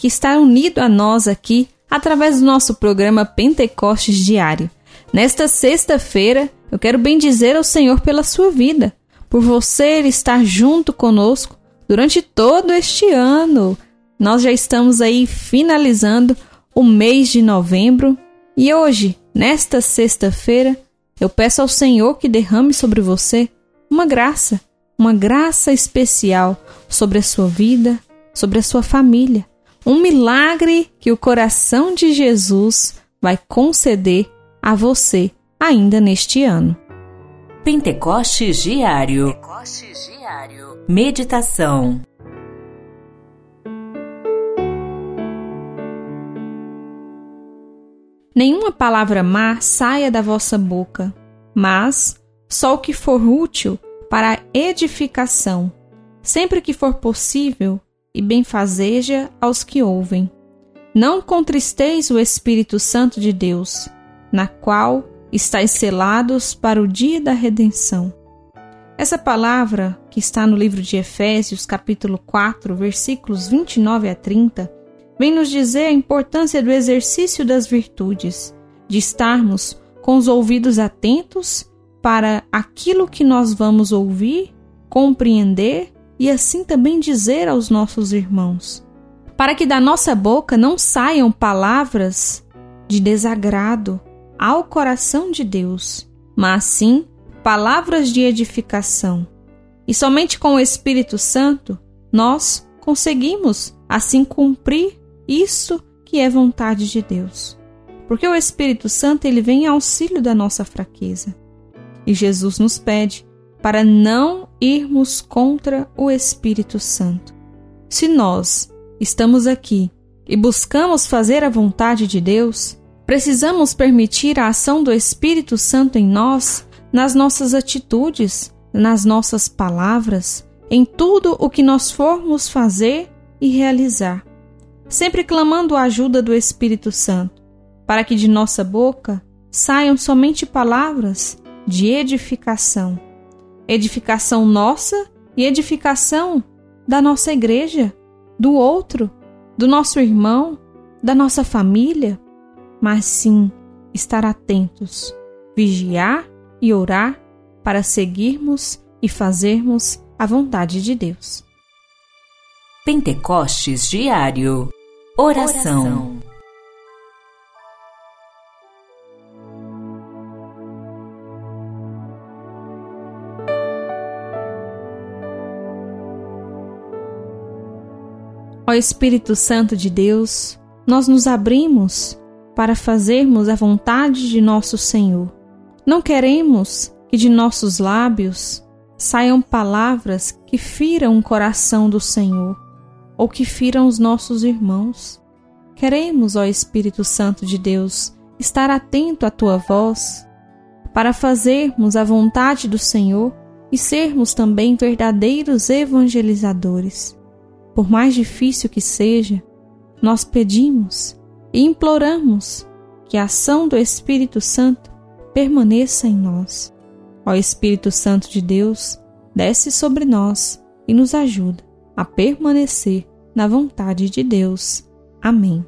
que está unido a nós aqui através do nosso programa Pentecostes Diário. Nesta sexta-feira, eu quero bendizer ao Senhor pela sua vida, por você estar junto conosco durante todo este ano. Nós já estamos aí finalizando o mês de novembro e hoje, nesta sexta-feira, eu peço ao Senhor que derrame sobre você uma graça, uma graça especial sobre a sua vida, sobre a sua família um milagre que o coração de Jesus vai conceder a você ainda neste ano. Pentecostes Diário. Pentecostes Diário. Meditação. Nenhuma palavra má saia da vossa boca, mas só o que for útil para a edificação, sempre que for possível, e benfazeja aos que ouvem. Não contristeis o Espírito Santo de Deus, na qual estáis selados para o dia da redenção. Essa palavra, que está no livro de Efésios, capítulo 4, versículos 29 a 30, vem nos dizer a importância do exercício das virtudes, de estarmos com os ouvidos atentos para aquilo que nós vamos ouvir, compreender e assim também dizer aos nossos irmãos, para que da nossa boca não saiam palavras de desagrado ao coração de Deus, mas sim palavras de edificação. E somente com o Espírito Santo nós conseguimos assim cumprir isso que é vontade de Deus. Porque o Espírito Santo ele vem em auxílio da nossa fraqueza. E Jesus nos pede para não irmos contra o Espírito Santo. Se nós estamos aqui e buscamos fazer a vontade de Deus, precisamos permitir a ação do Espírito Santo em nós, nas nossas atitudes, nas nossas palavras, em tudo o que nós formos fazer e realizar, sempre clamando a ajuda do Espírito Santo, para que de nossa boca saiam somente palavras de edificação edificação nossa e edificação da nossa igreja, do outro, do nosso irmão, da nossa família, mas sim estar atentos, vigiar e orar para seguirmos e fazermos a vontade de Deus. Pentecostes Diário Oração. Oração. Ó Espírito Santo de Deus, nós nos abrimos para fazermos a vontade de nosso Senhor. Não queremos que de nossos lábios saiam palavras que firam o coração do Senhor ou que firam os nossos irmãos. Queremos, ó Espírito Santo de Deus, estar atento à tua voz para fazermos a vontade do Senhor e sermos também verdadeiros evangelizadores. Por mais difícil que seja, nós pedimos e imploramos que a ação do Espírito Santo permaneça em nós. Ó Espírito Santo de Deus, desce sobre nós e nos ajuda a permanecer na vontade de Deus. Amém.